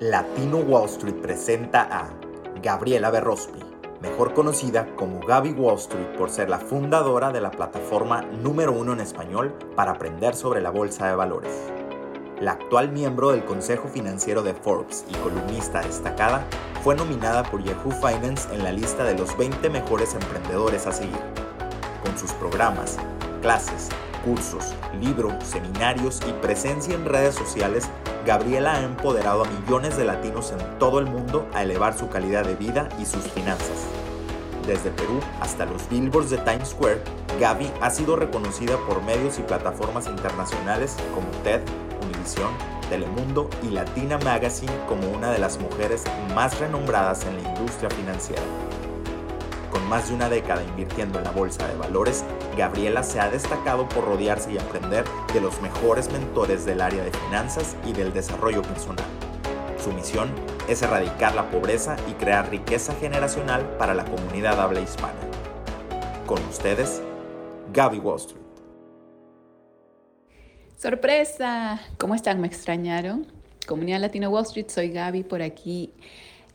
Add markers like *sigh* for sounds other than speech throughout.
Latino Wall Street presenta a Gabriela Berrospi, mejor conocida como Gaby Wall Street por ser la fundadora de la plataforma número uno en español para aprender sobre la bolsa de valores. La actual miembro del Consejo Financiero de Forbes y columnista destacada, fue nominada por Yahoo Finance en la lista de los 20 mejores emprendedores a seguir. Con sus programas, clases, cursos, libros, seminarios y presencia en redes sociales, Gabriela ha empoderado a millones de latinos en todo el mundo a elevar su calidad de vida y sus finanzas. Desde Perú hasta los billboards de Times Square, Gaby ha sido reconocida por medios y plataformas internacionales como TED, Univision, Telemundo y Latina Magazine como una de las mujeres más renombradas en la industria financiera. Más de una década invirtiendo en la bolsa de valores, Gabriela se ha destacado por rodearse y aprender de los mejores mentores del área de finanzas y del desarrollo personal. Su misión es erradicar la pobreza y crear riqueza generacional para la comunidad habla hispana. Con ustedes, Gaby Wall Street. ¡Sorpresa! ¿Cómo están? ¿Me extrañaron? Comunidad Latina Wall Street, soy Gaby por aquí.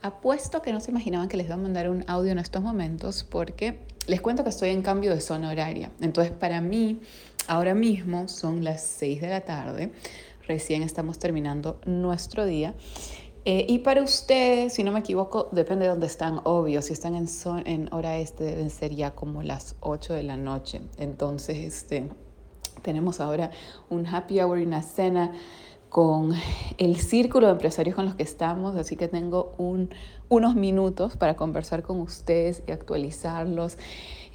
Apuesto que no se imaginaban que les iba a mandar un audio en estos momentos porque les cuento que estoy en cambio de zona horaria. Entonces, para mí, ahora mismo son las 6 de la tarde. Recién estamos terminando nuestro día. Eh, y para ustedes, si no me equivoco, depende de dónde están, obvio. Si están en, en hora este, deben ser ya como las 8 de la noche. Entonces, este, tenemos ahora un happy hour y una cena con el círculo de empresarios con los que estamos, así que tengo unos minutos para conversar con ustedes y actualizarlos.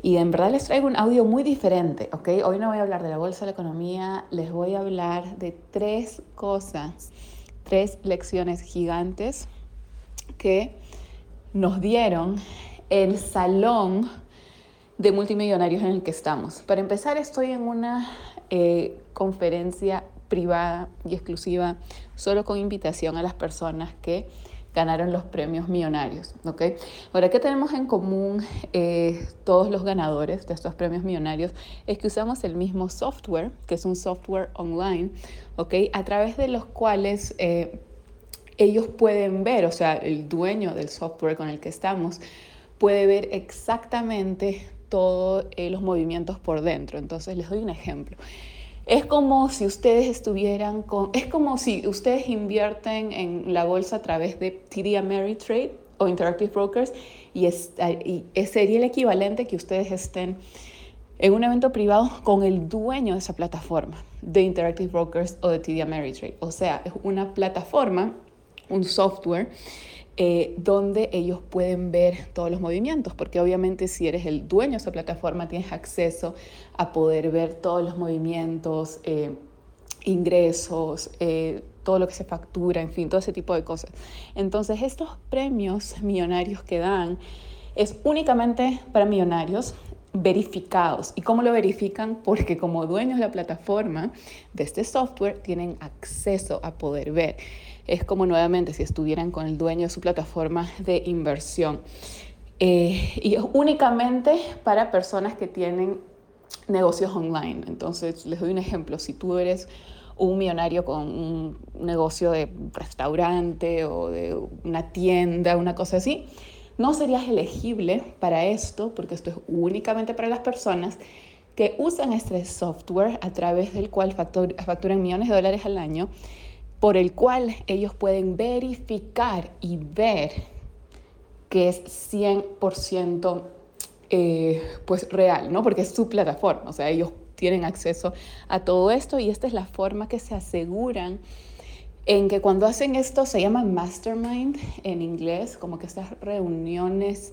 Y en verdad les traigo un audio muy diferente, ¿ok? Hoy no voy a hablar de la bolsa de la economía, les voy a hablar de tres cosas, tres lecciones gigantes que nos dieron el salón de multimillonarios en el que estamos. Para empezar, estoy en una eh, conferencia privada y exclusiva, solo con invitación a las personas que ganaron los premios millonarios. ¿ok? Ahora, ¿qué tenemos en común eh, todos los ganadores de estos premios millonarios? Es que usamos el mismo software, que es un software online, ¿ok? a través de los cuales eh, ellos pueden ver, o sea, el dueño del software con el que estamos, puede ver exactamente todos eh, los movimientos por dentro. Entonces, les doy un ejemplo. Es como si ustedes estuvieran con, es como si ustedes invierten en la bolsa a través de TD Ameritrade o Interactive Brokers y, es, y sería el equivalente que ustedes estén en un evento privado con el dueño de esa plataforma de Interactive Brokers o de TD Ameritrade. O sea, es una plataforma, un software eh, donde ellos pueden ver todos los movimientos, porque obviamente si eres el dueño de esa plataforma tienes acceso a poder ver todos los movimientos, eh, ingresos, eh, todo lo que se factura, en fin, todo ese tipo de cosas. Entonces estos premios millonarios que dan es únicamente para millonarios verificados. ¿Y cómo lo verifican? Porque como dueños de la plataforma de este software tienen acceso a poder ver es como nuevamente si estuvieran con el dueño de su plataforma de inversión. Eh, y es únicamente para personas que tienen negocios online. Entonces, les doy un ejemplo. Si tú eres un millonario con un negocio de restaurante o de una tienda, una cosa así, no serías elegible para esto porque esto es únicamente para las personas que usan este software a través del cual facturan millones de dólares al año por el cual ellos pueden verificar y ver que es 100% eh, pues real, ¿no? Porque es su plataforma, o sea, ellos tienen acceso a todo esto y esta es la forma que se aseguran en que cuando hacen esto se llama mastermind en inglés, como que estas reuniones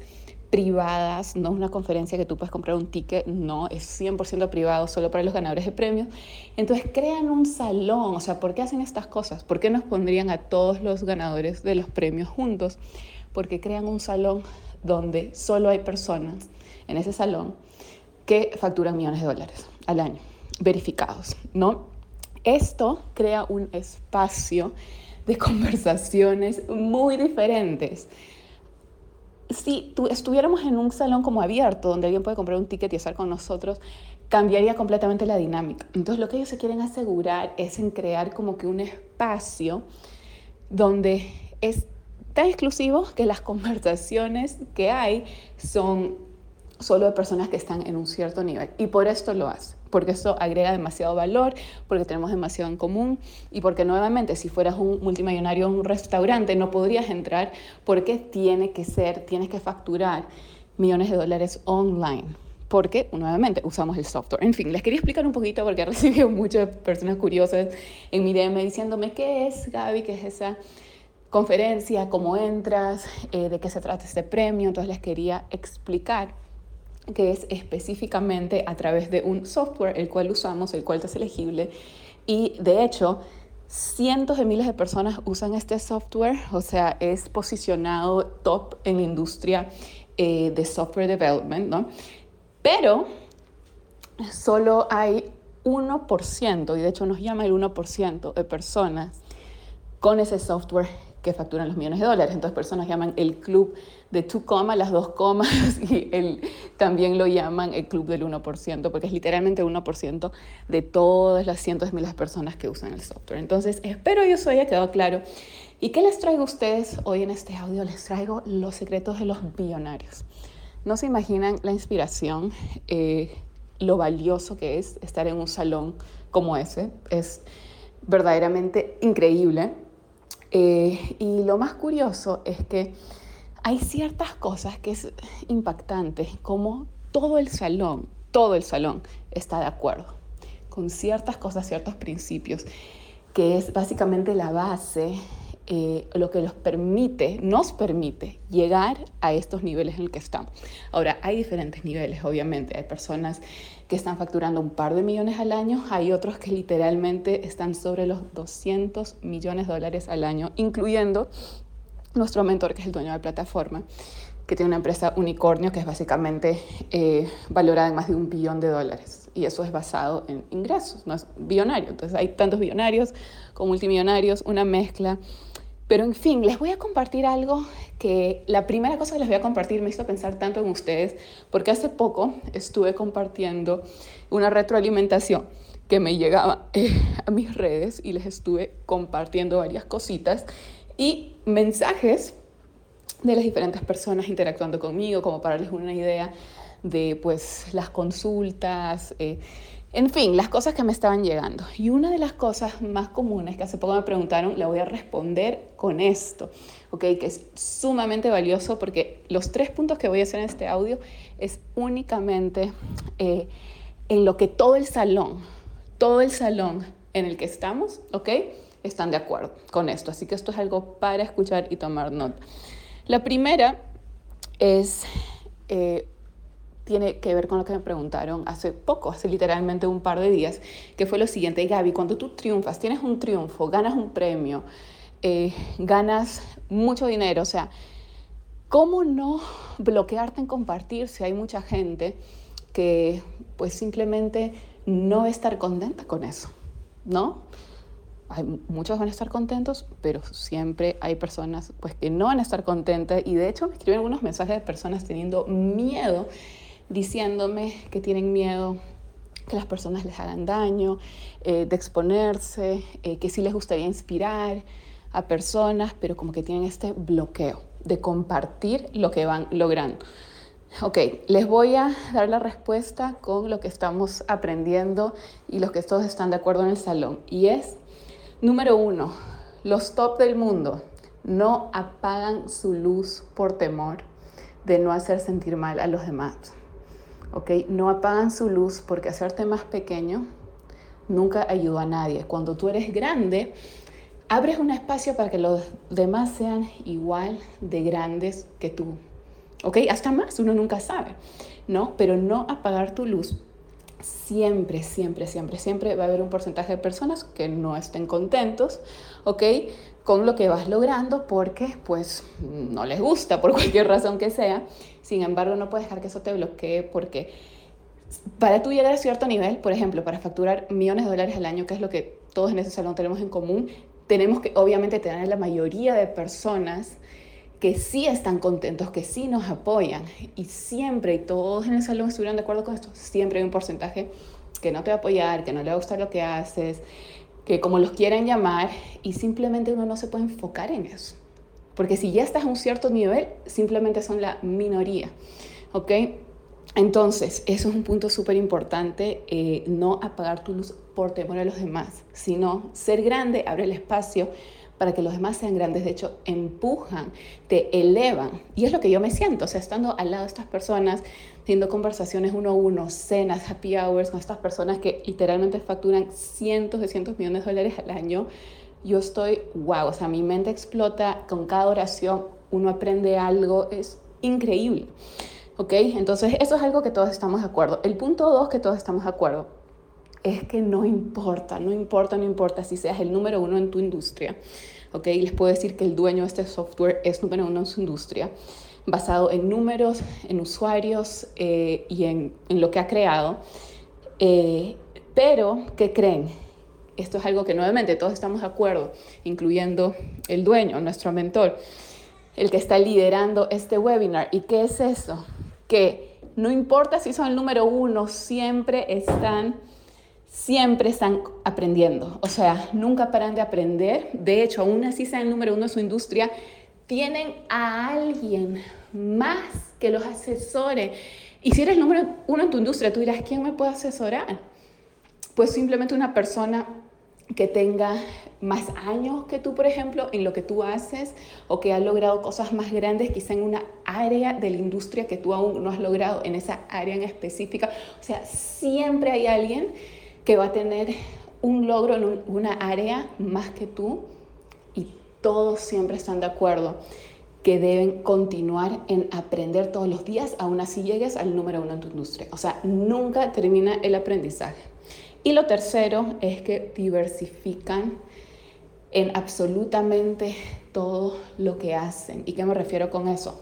privadas, no es una conferencia que tú puedes comprar un ticket, no, es 100% privado, solo para los ganadores de premios. Entonces crean un salón, o sea, ¿por qué hacen estas cosas? ¿Por qué nos pondrían a todos los ganadores de los premios juntos? Porque crean un salón donde solo hay personas en ese salón que facturan millones de dólares al año, verificados, ¿no? Esto crea un espacio de *laughs* conversaciones muy diferentes si estuviéramos en un salón como abierto, donde alguien puede comprar un ticket y estar con nosotros, cambiaría completamente la dinámica. Entonces lo que ellos se quieren asegurar es en crear como que un espacio donde es tan exclusivo que las *laughs* conversaciones que hay son solo de personas que están en un cierto nivel. Y por esto lo hace, porque eso agrega demasiado valor, porque tenemos demasiado en común y porque nuevamente si fueras un multimillonario en un restaurante no podrías entrar porque tiene que ser, tienes que facturar millones de dólares online. Porque, nuevamente, usamos el software. En fin, les quería explicar un poquito porque he recibido *laughs* muchas personas curiosas en mi DM diciéndome qué es, Gaby, qué es esa conferencia, cómo entras, eh, de qué se trata este premio. Entonces les quería explicar que es específicamente a través de un software el cual usamos, el cual es elegible. Y de hecho, cientos de miles de personas usan este software, o sea, es posicionado top en la industria eh, de software development, ¿no? Pero solo hay 1%, y de hecho nos llama el 1% de personas con ese software que facturan los millones de dólares. Entonces personas llaman el club de tu coma, las dos comas, *laughs* y el, también lo llaman el club del 1%, porque es literalmente el 1% de todas las cientos de miles de personas que usan el software. Entonces, espero que eso haya quedado claro. ¿Y qué les traigo a ustedes hoy en este audio? Les traigo los secretos de los billonarios. No se imaginan la inspiración, eh, lo valioso que es estar en un salón como ese. Es verdaderamente increíble. Eh, y lo más curioso es que hay ciertas cosas que es impactante, como todo el salón, todo el salón está de acuerdo con ciertas cosas, ciertos principios, que es básicamente la base, eh, lo que los permite, nos permite llegar a estos niveles en los que estamos. Ahora, hay diferentes niveles, obviamente. Hay personas que están facturando un par de millones al año, hay otros que literalmente están sobre los 200 millones de dólares al año, incluyendo nuestro mentor, que es el dueño de la plataforma, que tiene una empresa unicornio que es básicamente eh, valorada en más de un billón de dólares. Y eso es basado en ingresos, no es billonario. Entonces hay tantos billonarios como multimillonarios, una mezcla. Pero en fin, les voy a compartir algo que la primera cosa que les voy a compartir me hizo pensar tanto en ustedes, porque hace poco estuve compartiendo una retroalimentación que me llegaba eh, a mis redes y les estuve compartiendo varias cositas y mensajes de las diferentes personas interactuando conmigo, como para darles una idea de pues las consultas, eh, en fin, las cosas que me estaban llegando. Y una de las cosas más comunes que hace poco me preguntaron, la voy a responder con esto, ¿ok? Que es sumamente valioso porque los tres puntos que voy a hacer en este audio es únicamente eh, en lo que todo el salón, todo el salón en el que estamos, ¿ok? están de acuerdo con esto. Así que esto es algo para escuchar y tomar nota. La primera es, eh, tiene que ver con lo que me preguntaron hace poco, hace literalmente un par de días, que fue lo siguiente, Gaby, cuando tú triunfas, tienes un triunfo, ganas un premio, eh, ganas mucho dinero, o sea, ¿cómo no bloquearte en compartir si hay mucha gente que pues simplemente no va a estar contenta con eso? ¿No? muchos van a estar contentos, pero siempre hay personas pues, que no van a estar contentas. Y de hecho me escriben algunos mensajes de personas teniendo miedo, diciéndome que tienen miedo que las personas les hagan daño, eh, de exponerse, eh, que sí les gustaría inspirar a personas, pero como que tienen este bloqueo de compartir lo que van logrando. Ok, les voy a dar la respuesta con lo que estamos aprendiendo y los que todos están de acuerdo en el salón. Y es Número uno, los top del mundo no apagan su luz por temor de no hacer sentir mal a los demás. ¿Ok? No apagan su luz porque hacerte más pequeño nunca ayudó a nadie. Cuando tú eres grande, abres un espacio para que los demás sean igual de grandes que tú. ¿Ok? Hasta más, uno nunca sabe, ¿no? Pero no apagar tu luz siempre, siempre, siempre, siempre va a haber un porcentaje de personas que no estén contentos, ¿ok? Con lo que vas logrando porque pues no les gusta por *laughs* cualquier razón que sea. Sin embargo, no puedes dejar que eso te bloquee porque para tú llegar a cierto nivel, por ejemplo, para facturar millones de dólares al año, que es lo que todos en ese salón tenemos en común, tenemos que obviamente tener la mayoría de personas que sí están contentos, que sí nos apoyan y siempre, y todos en el salón estuvieron de acuerdo con esto, siempre hay un porcentaje que no te va a apoyar, que no le va a gustar lo que haces, que como los quieren llamar y simplemente uno no se puede enfocar en eso. porque si ya estás a un cierto nivel, simplemente son la minoría, ¿ok? Entonces, eso es un punto súper importante, eh, no apagar tu luz por temor a los demás, sino ser grande, abre el espacio para que los demás sean grandes. De hecho, empujan, te elevan. Y es lo que yo me siento, o sea, estando al lado de estas personas, teniendo conversaciones uno a uno, cenas, happy hours con estas personas que literalmente facturan cientos de cientos de millones de dólares al año, yo estoy, wow, o sea, mi mente explota con cada oración, uno aprende algo, es increíble. ¿Ok? Entonces, eso es algo que todos estamos de acuerdo. El punto dos que todos estamos de acuerdo es que no importa, no importa, no importa si seas el número uno en tu industria. ¿Ok? Les puedo decir que el dueño de este software es número uno en su industria, basado en números, en usuarios eh, y en, en, lo que ha creado. Eh, pero, ¿qué creen? Esto es algo que nuevamente todos estamos de acuerdo, incluyendo el dueño, nuestro mentor, el que está liderando este webinar. ¿Y qué es eso? que no importa si son el número uno, siempre están, siempre están aprendiendo. O sea, nunca paran de aprender. De hecho, aún así sean número uno de su industria, tienen a alguien más que los asesore. Y si eres número uno en tu industria, tú dirás, ¿quién me puede asesorar? Pues simplemente una persona que tenga más años que tú, por ejemplo, en lo que tú haces o que ha logrado cosas más grandes, quizá en una área de la industria que tú aún no has logrado en esa área en específica. O sea, siempre hay alguien que va a tener un logro en una área más que tú y todos siempre están de acuerdo que deben continuar en aprender todos los días, aún así llegues al número uno en tu industria. O sea, nunca termina el aprendizaje. Y lo tercero es que diversifican en absolutamente todo lo que hacen. ¿Y qué me refiero con eso?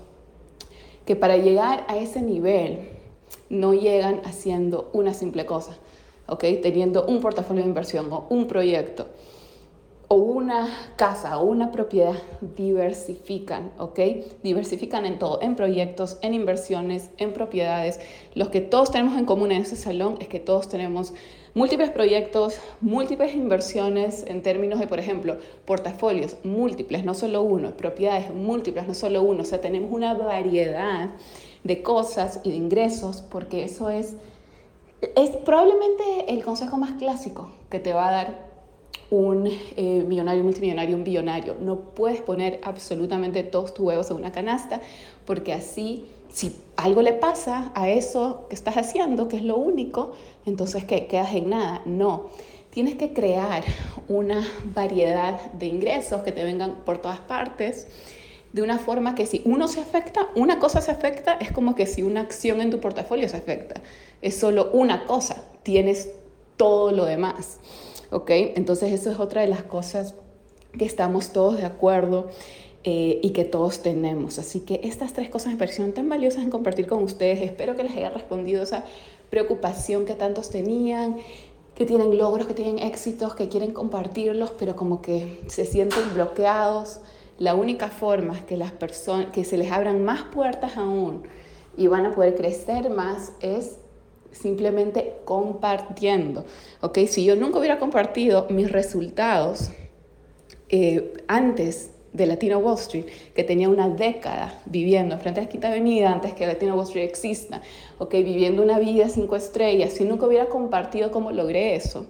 Que para llegar a ese nivel no llegan haciendo una simple cosa, ¿ok? Teniendo un portafolio de inversión o un proyecto o una casa o una propiedad, diversifican, ¿ok? Diversifican en todo, en proyectos, en inversiones, en propiedades. Lo que todos tenemos en común en ese salón es que todos tenemos múltiples proyectos, múltiples inversiones en términos de, por ejemplo, portafolios múltiples, no solo uno, propiedades múltiples, no solo uno. O sea, tenemos una variedad de cosas y de ingresos porque eso es, es probablemente el consejo más clásico que te va a dar un eh, millonario, multimillonario, un billonario. No puedes poner absolutamente todos tus huevos en una canasta porque así, si algo le pasa a eso que estás haciendo, que es lo único, entonces ¿qué? quedas en nada. No, tienes que crear una variedad de ingresos que te vengan por todas partes de una forma que si uno se afecta, una cosa se afecta, es como que si una acción en tu portafolio se afecta. Es solo una cosa, tienes todo lo demás. ¿ok? Entonces eso es otra de las cosas que estamos todos de acuerdo eh, y que todos tenemos. Así que estas tres cosas me parecieron tan valiosas en compartir con ustedes. Espero que les haya respondido esa preocupación que tantos tenían, que tienen logros, que tienen éxitos, que quieren compartirlos, pero como que se sienten bloqueados. La única forma que las personas que se les abran más puertas aún y van a poder crecer más es simplemente compartiendo. ¿ok? Si yo nunca hubiera compartido mis resultados eh, antes de Latino Wall Street, que tenía una década viviendo frente a la Quinta Avenida antes que Latino Wall Street exista, ¿ok? viviendo una vida cinco estrellas, si nunca hubiera compartido cómo logré eso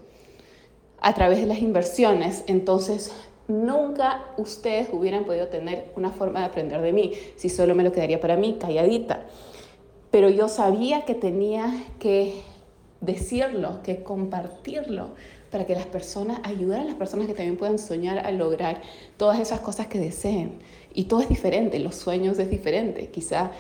a través de las inversiones, entonces nunca ustedes hubieran podido tener una forma de aprender de mí, si solo me lo quedaría para mí, calladita pero yo sabía que tenía que decirlo, que compartirlo, para que las personas, ayudar a las personas que también puedan soñar a lograr todas esas cosas que deseen. Y todo es diferente, los sueños es diferente. Quizá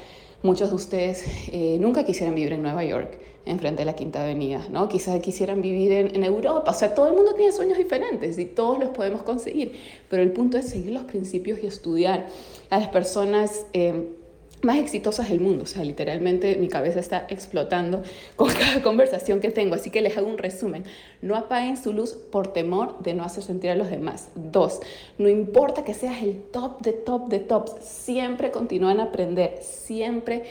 muchos de ustedes eh, nunca quisieran vivir en Nueva York, enfrente de la Quinta Avenida, ¿no? Quizás quisieran vivir en, Europa. O sea, todo el mundo tiene sueños diferentes y todos los podemos conseguir. Pero el punto es seguir los principios y estudiar a las personas. Eh, más exitosas del mundo. O sea, literalmente mi cabeza está explotando *laughs* con cada conversación que tengo. Así que les hago un resumen. No apaguen su luz por temor de no hacer sentir a los demás. Dos, no importa que seas el top de top de tops, siempre continúa en aprender, siempre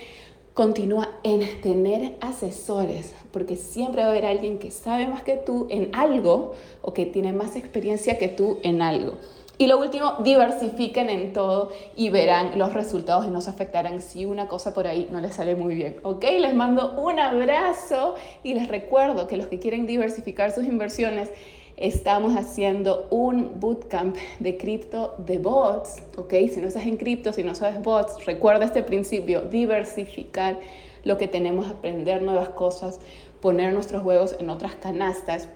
continúa en tener asesores, porque siempre va a haber alguien que sabe más que tú en algo o que tiene más experiencia que tú en algo. Y lo último, diversifiquen en todo y verán los resultados y no se afectarán si una cosa por ahí no les sale muy bien. ¿Ok? Les mando un abrazo y les recuerdo que los que quieren diversificar sus inversiones, estamos haciendo un bootcamp de cripto de bots. ¿Ok? Si no estás en cripto, si no sabes bots, recuerda este principio, diversificar lo que tenemos, aprender nuevas cosas, poner nuestros huevos en otras canastas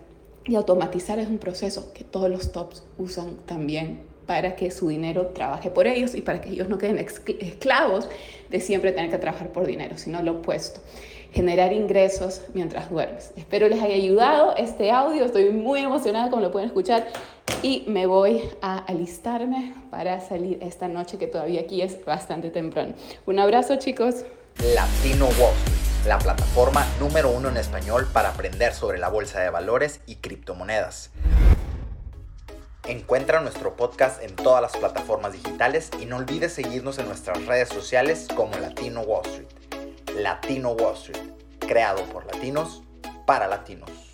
y automatizar es un proceso que todos los tops usan también para que su dinero trabaje por ellos y para que ellos no queden esclavos de siempre tener que trabajar por dinero, sino lo opuesto, generar ingresos mientras duermes. Espero les haya ayudado este audio, estoy muy emocionada como lo pueden escuchar y me voy a alistarme para salir esta noche que todavía aquí es bastante temprano. Un abrazo chicos. Latino Wall la plataforma número uno en español para aprender sobre la bolsa de valores y criptomonedas. Encuentra nuestro podcast en todas las plataformas digitales y no olvides seguirnos en nuestras redes sociales como Latino Wall Street. Latino Wall Street, creado por latinos para latinos.